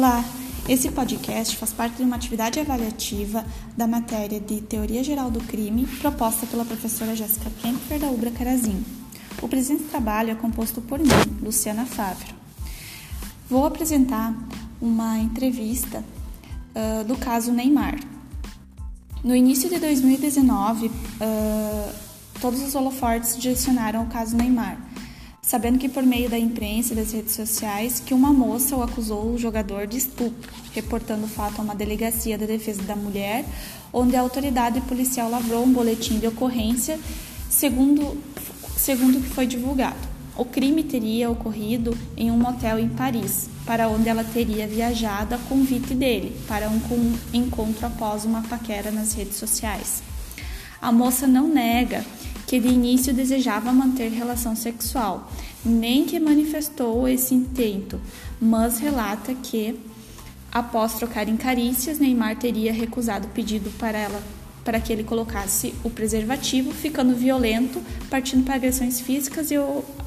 Olá, esse podcast faz parte de uma atividade avaliativa da matéria de Teoria Geral do Crime proposta pela professora Jéssica Kempfer da Ubra Carazim. O presente trabalho é composto por mim, Luciana Fávero. Vou apresentar uma entrevista uh, do caso Neymar. No início de 2019, uh, todos os holofortes direcionaram o caso Neymar sabendo que por meio da imprensa e das redes sociais que uma moça o acusou o jogador de estupro, reportando o fato a uma delegacia da defesa da mulher, onde a autoridade policial lavrou um boletim de ocorrência, segundo segundo o que foi divulgado. O crime teria ocorrido em um motel em Paris, para onde ela teria viajado a convite dele para um encontro após uma paquera nas redes sociais. A moça não nega que de início desejava manter relação sexual, nem que manifestou esse intento, mas relata que, após trocar em carícias, Neymar teria recusado o pedido para ela para que ele colocasse o preservativo, ficando violento, partindo para agressões físicas e,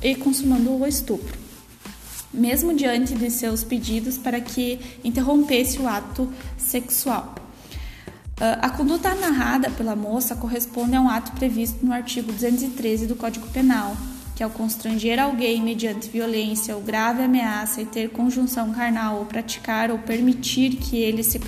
e consumando o estupro. Mesmo diante de seus pedidos para que interrompesse o ato sexual. Ah, a conduta narrada pela moça corresponde a um ato previsto no artigo 213 do Código Penal, que é o constranger alguém mediante violência ou grave ameaça e ter conjunção carnal ou praticar ou permitir que ele se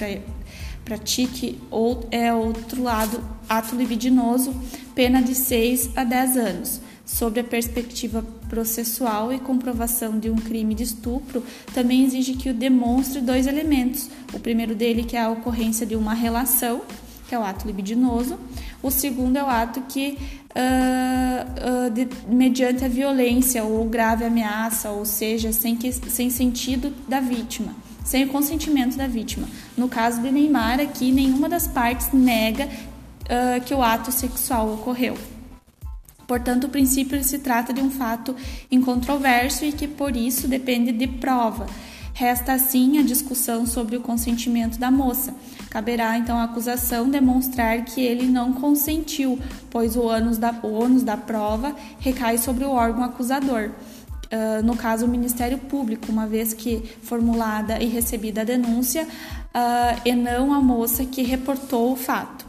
pratique ou é outro lado ato libidinoso, pena de 6 a 10 anos. Sobre a perspectiva processual e comprovação de um crime de estupro, também exige que o demonstre dois elementos. O primeiro dele que é a ocorrência de uma relação, que é o ato libidinoso. O segundo é o ato que, uh, uh, de, mediante a violência ou grave ameaça, ou seja, sem, que, sem sentido da vítima, sem o consentimento da vítima. No caso de Neymar, aqui nenhuma das partes nega uh, que o ato sexual ocorreu. Portanto, o princípio se trata de um fato incontroverso e que por isso depende de prova. Resta assim a discussão sobre o consentimento da moça. Caberá então à acusação demonstrar que ele não consentiu, pois o ônus da, o ônus da prova recai sobre o órgão acusador. Uh, no caso, o Ministério Público, uma vez que formulada e recebida a denúncia, uh, e não a moça que reportou o fato.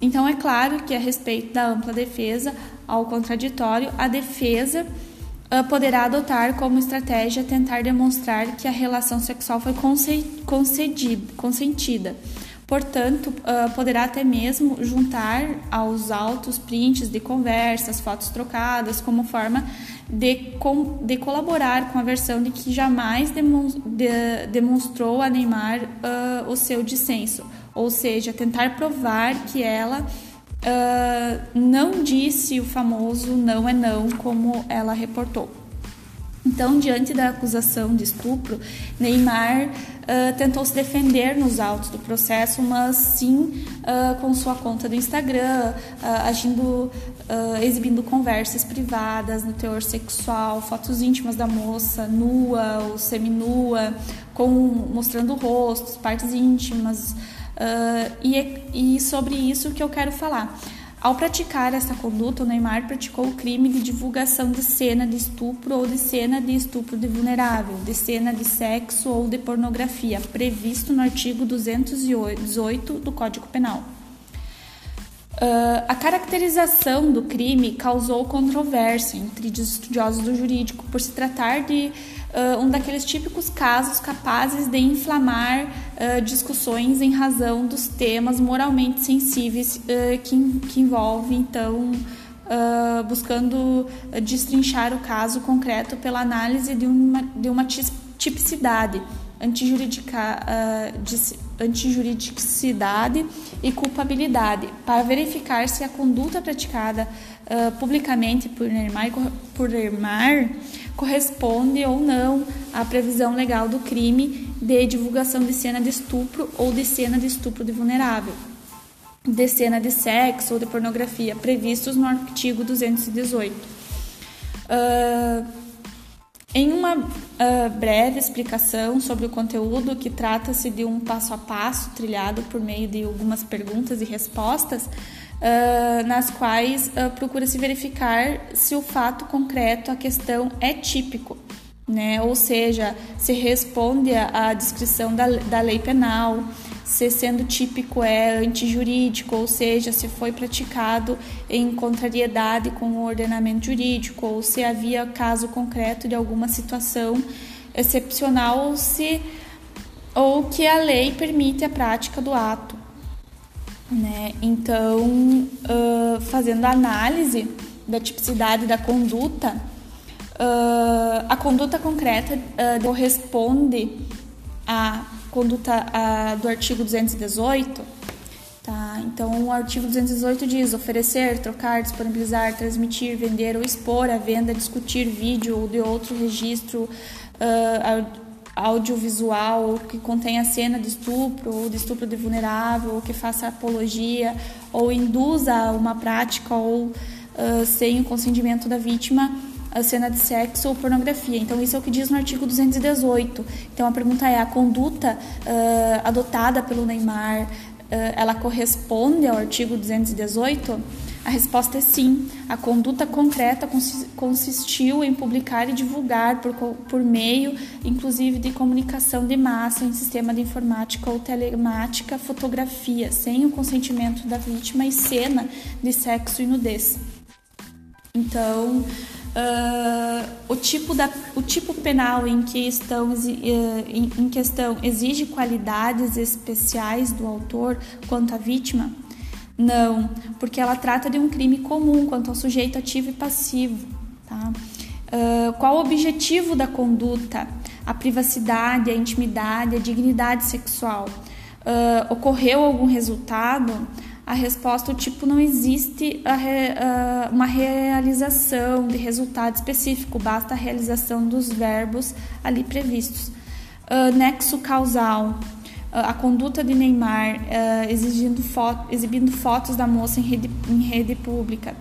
Então, é claro que, a respeito da ampla defesa ao contraditório, a defesa uh, poderá adotar como estratégia tentar demonstrar que a relação sexual foi consentida. Portanto, uh, poderá até mesmo juntar aos autos prints de conversas, fotos trocadas, como forma de, de colaborar com a versão de que jamais demonstrou a Neymar uh, o seu dissenso ou seja, tentar provar que ela uh, não disse o famoso não é não, como ela reportou. Então, diante da acusação de estupro, Neymar uh, tentou se defender nos autos do processo, mas sim uh, com sua conta do Instagram, uh, agindo, exibindo conversas privadas no teor sexual, fotos íntimas da moça, nua ou seminua, com, mostrando o rosto, partes íntimas. Uh, e, é, e sobre isso que eu quero falar. Ao praticar essa conduta, o Neymar praticou o crime de divulgação de cena de estupro ou de cena de estupro de vulnerável, de cena de sexo ou de pornografia, previsto no artigo 218 do Código Penal. Uh, a caracterização do crime causou controvérsia entre os estudiosos do jurídico, por se tratar de uh, um daqueles típicos casos capazes de inflamar uh, discussões em razão dos temas moralmente sensíveis que, que envolve, então, buscando destrinchar o caso concreto pela análise de uma, de uma tipicidade antijuridica, uh, antijuridicidade e culpabilidade, para verificar se a conduta praticada uh, publicamente por Neymar, por Neymar corresponde ou não à previsão legal do crime de divulgação de cena de estupro ou de cena de estupro de vulnerável, de cena de sexo ou de pornografia, previstos no artigo 218. Uh, em uma uh, breve explicação sobre o conteúdo, que trata-se de um passo a passo trilhado por meio de algumas perguntas e respostas, uh, nas quais uh, procura-se verificar se o fato concreto, a questão, é típico né? Ou seja, se responde à descrição da, da lei penal, se sendo típico é antijurídico, ou seja, se foi praticado em contrariedade com o ordenamento jurídico, ou se havia caso concreto de alguma situação excepcional, ou se ou que a lei permite a prática do ato. Né? Então, uh, fazendo a análise da tipicidade da conduta, uh, a conduta concreta uh, corresponde à conduta do artigo 218. Tá? Então, o artigo 218 diz oferecer, trocar, disponibilizar, transmitir, vender ou expor a venda, discutir vídeo ou de outro registro audiovisual que contenha cena de estupro ou de estupro de vulnerável, ou que faça apologia ou induza uma prática ou uh, sem o consentimento da vítima a cena de sexo ou pornografia. Então, isso é o que diz no artigo 218. Então, a pergunta é: a conduta uh, adotada pelo Neymar, uh, ela corresponde ao artigo 218? A resposta é sim. A conduta concreta consistiu em publicar e divulgar por, por meio, inclusive, de comunicação de massa em sistema de informática ou telemática, fotografia, sem o consentimento da vítima e cena de sexo e nudez. Então, uh, o, tipo da, o tipo penal em que estão uh, em, em questão exige qualidades especiais do autor quanto à vítima? Não, porque ela trata de um crime comum quanto ao sujeito ativo e passivo. Tá? Uh, qual o objetivo da conduta? A privacidade, a intimidade, a dignidade sexual. Uh, ocorreu algum resultado? A resposta, o tipo, não existe re, uh, uma realização de resultado específico, basta a realização dos verbos ali previstos. nexo causal ah, a conduta de Neymar uh, exigindo foto, exibindo fotos da moça em rede, em rede pública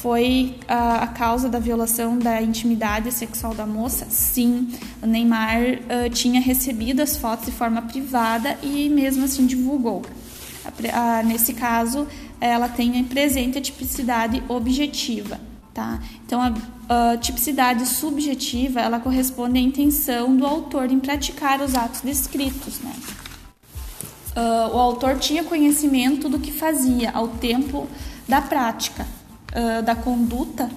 foi uh, a causa da violação da intimidade sexual da moça? Sim, o Neymar uh, tinha recebido as fotos de forma privada e mesmo assim divulgou. Nesse caso, ela tem presente a tipicidade objetiva. Tá? Então, a, a tipicidade subjetiva ela corresponde à intenção do autor em praticar os atos descritos. Né? uh, o autor tinha conhecimento do que fazia ao tempo da prática, uh, da conduta?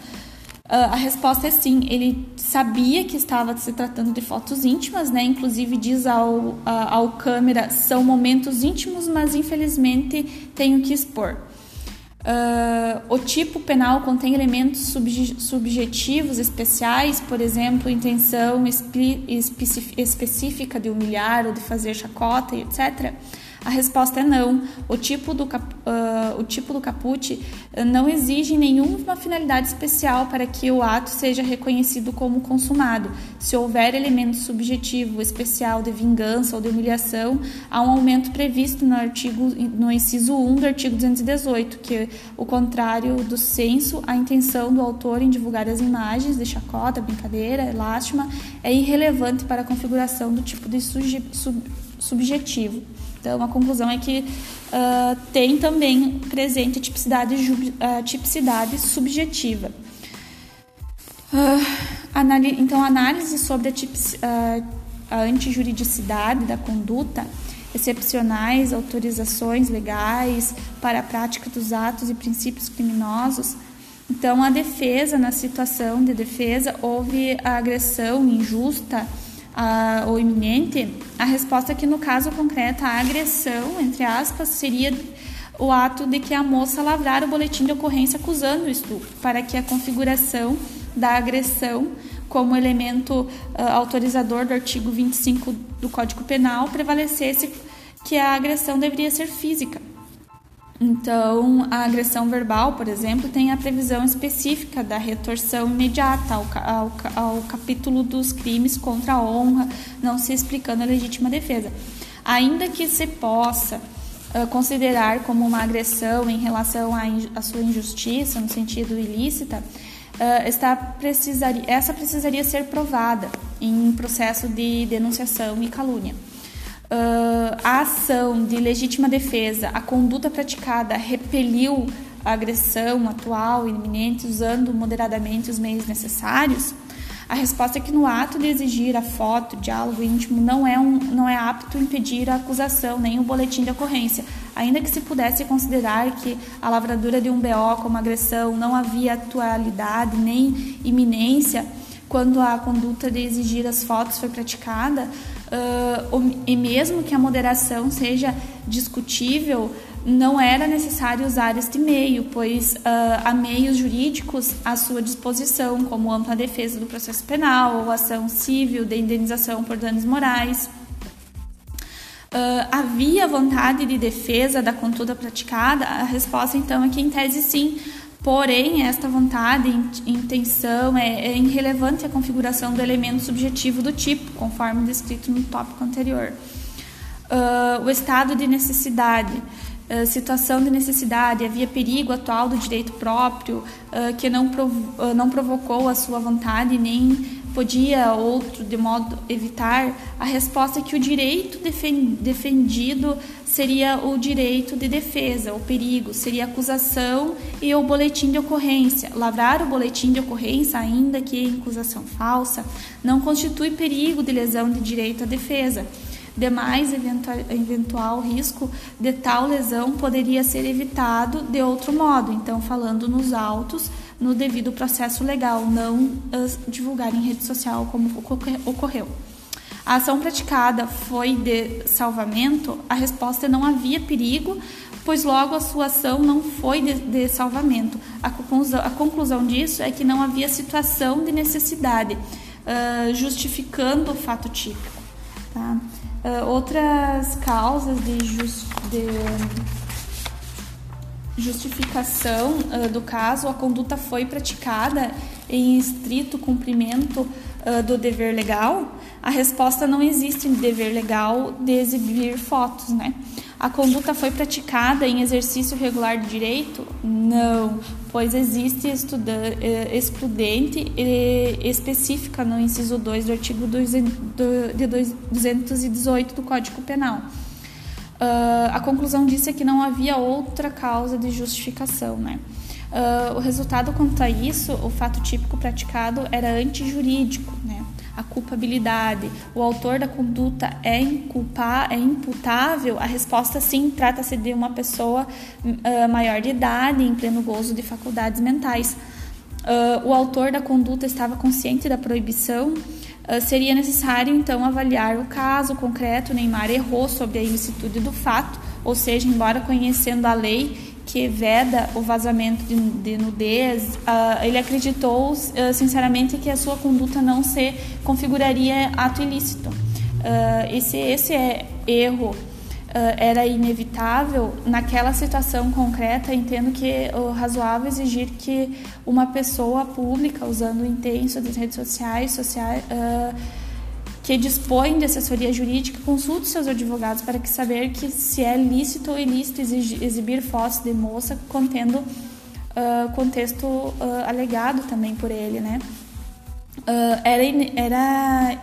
Uh, a resposta é sim. Ele sabia que estava se tratando de fotos íntimas, né? Inclusive diz ao, ao câmera, são momentos íntimos, mas infelizmente tenho que expor. Uh, o tipo penal contém elementos subje subjetivos especiais, por exemplo, intenção específica de humilhar ou de fazer chacota, etc. A resposta é não. O tipo do, cap, uh, o tipo do caput ah, não exige nenhuma finalidade especial para que o ato seja reconhecido como consumado. Se houver elemento subjetivo especial de vingança ou de humilhação, há um aumento previsto no artigo no inciso 1 do artigo 218, que é o contrário do senso, a intenção do autor em divulgar as imagens de chacota, brincadeira, lástima é irrelevante para a configuração do tipo de sub, subjetivo. Então, a conclusão é que uh, tem também presente a tipicidade, a tipicidade subjetiva. Uh, então, a análise sobre a, uh, a antijuridicidade da conduta, excepcionais, autorizações legais para a prática dos atos e princípios criminosos. Então, a defesa, na situação de defesa, houve a agressão injusta uh, ou iminente, a resposta é que no caso concreto a agressão, entre aspas, seria o ato de que a moça lavrar o boletim de ocorrência acusando o estupro, para que a configuração da agressão como elemento uh, autorizador do artigo 25 do Código Penal prevalecesse que a agressão deveria ser física. Então, a agressão verbal, por exemplo, tem a previsão específica da retorção imediata ao, ao, ao capítulo dos crimes contra a honra, não se explicando a legítima defesa. Ainda que se possa uh, considerar como uma agressão em relação à, sua injustiça, no sentido ilícita, uh, está precisaria, essa precisaria ser provada em processo de denunciação e calúnia a ação de legítima defesa, a conduta praticada repeliu a agressão atual iminente usando moderadamente os meios necessários, A resposta é que no ato de exigir a foto, diálogo íntimo, não é, um, não é apto impedir a acusação nem o boletim de ocorrência, ainda que se pudesse considerar que a lavradura de um BO como agressão não havia atualidade nem iminência quando a conduta de exigir as fotos foi praticada, uh, e mesmo que a moderação seja discutível, não era necessário usar este meio, pois uh, há meios jurídicos à sua disposição, como ampla defesa do processo penal ou ação civil de indenização por danos morais. Uh, havia vontade de defesa da conduta praticada? A resposta então é que, em tese, sim. Porém, esta vontade, intenção é, é irrelevante à configuração do elemento subjetivo do tipo, conforme descrito no tópico anterior. Uh, o estado de necessidade. Uh, situação de necessidade, havia perigo atual do direito próprio uh, que não, prov não provocou a sua vontade nem podia outro de modo evitar, a resposta é que o direito defendido seria o direito de defesa, o perigo, seria acusação e o boletim de ocorrência. Lavrar o boletim de ocorrência, ainda que em acusação falsa, não constitui perigo de lesão de direito à defesa. Demais eventual, eventual risco de tal lesão poderia ser evitado de outro modo. Então, falando nos autos, no devido processo legal, não divulgar em rede social como ocorreu. A ação praticada foi de salvamento, a resposta é não havia perigo, pois logo a sua ação não foi de, de salvamento. A conclusão, a conclusão, disso é que não havia situação de necessidade, uh, justificando o fato típico. Tá? Uh, outras causas de, just, de justificação uh, do caso, a conduta foi praticada em estrito cumprimento uh, do dever legal, a resposta não existe em dever legal de exibir fotos, né? A conduta foi praticada em exercício regular de direito? Não, pois existe eh, excludente específica no inciso 2 do artigo 218 do Código Penal. Uh, a conclusão disso é que não havia outra causa de justificação, né? Uh, o resultado quanto a isso, o fato típico praticado era antijurídico, né? A culpabilidade, o autor da conduta é, inculpa, é imputável? A resposta sim, trata-se de uma pessoa uh, maior de idade, em pleno gozo de faculdades mentais. o autor da conduta estava consciente da proibição seria necessário então avaliar o caso concreto. Neymar errou sobre a ilicitude do fato, ou seja, embora conhecendo a lei que veda o vazamento de, de nudez, uh, ele acreditou uh, sinceramente que a sua conduta não se configuraria ato ilícito. esse, esse é erro uh, era inevitável, naquela situação concreta, entendo que é razoável exigir que uma pessoa pública, usando o intenso das redes sociais, sociais uh, que dispõe de assessoria jurídica, consulte seus advogados para que saber que se é lícito ou ilícito exibir fotos de moça contendo uh, contexto uh, alegado também por ele, né? Uh, era, era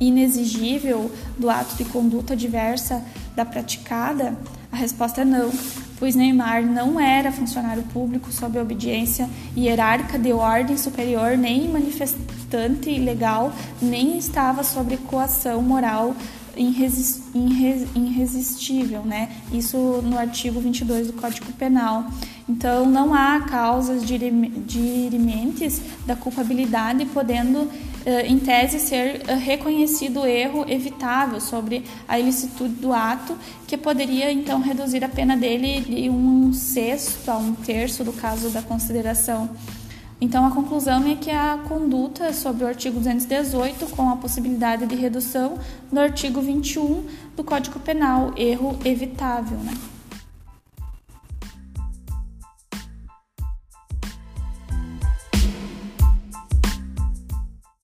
inexigível do ato de conduta diversa da praticada? A resposta é não, pois Neymar não era funcionário público sob obediência hierárquica de ordem superior, nem manifestante ilegal, nem estava sob coação moral irresistível, né? Isso no artigo 22 do Código Penal. Então, não há causas dirimentes da culpabilidade, podendo, em tese, ser eh, reconhecido o erro evitável sobre a ilicitude do ato, que poderia, então, reduzir a pena dele de um sexto a um terço do caso da consideração. Então, a conclusão é que a conduta sobre o artigo 218, com a possibilidade de redução no artigo 21 do Código Penal, erro evitável. Né?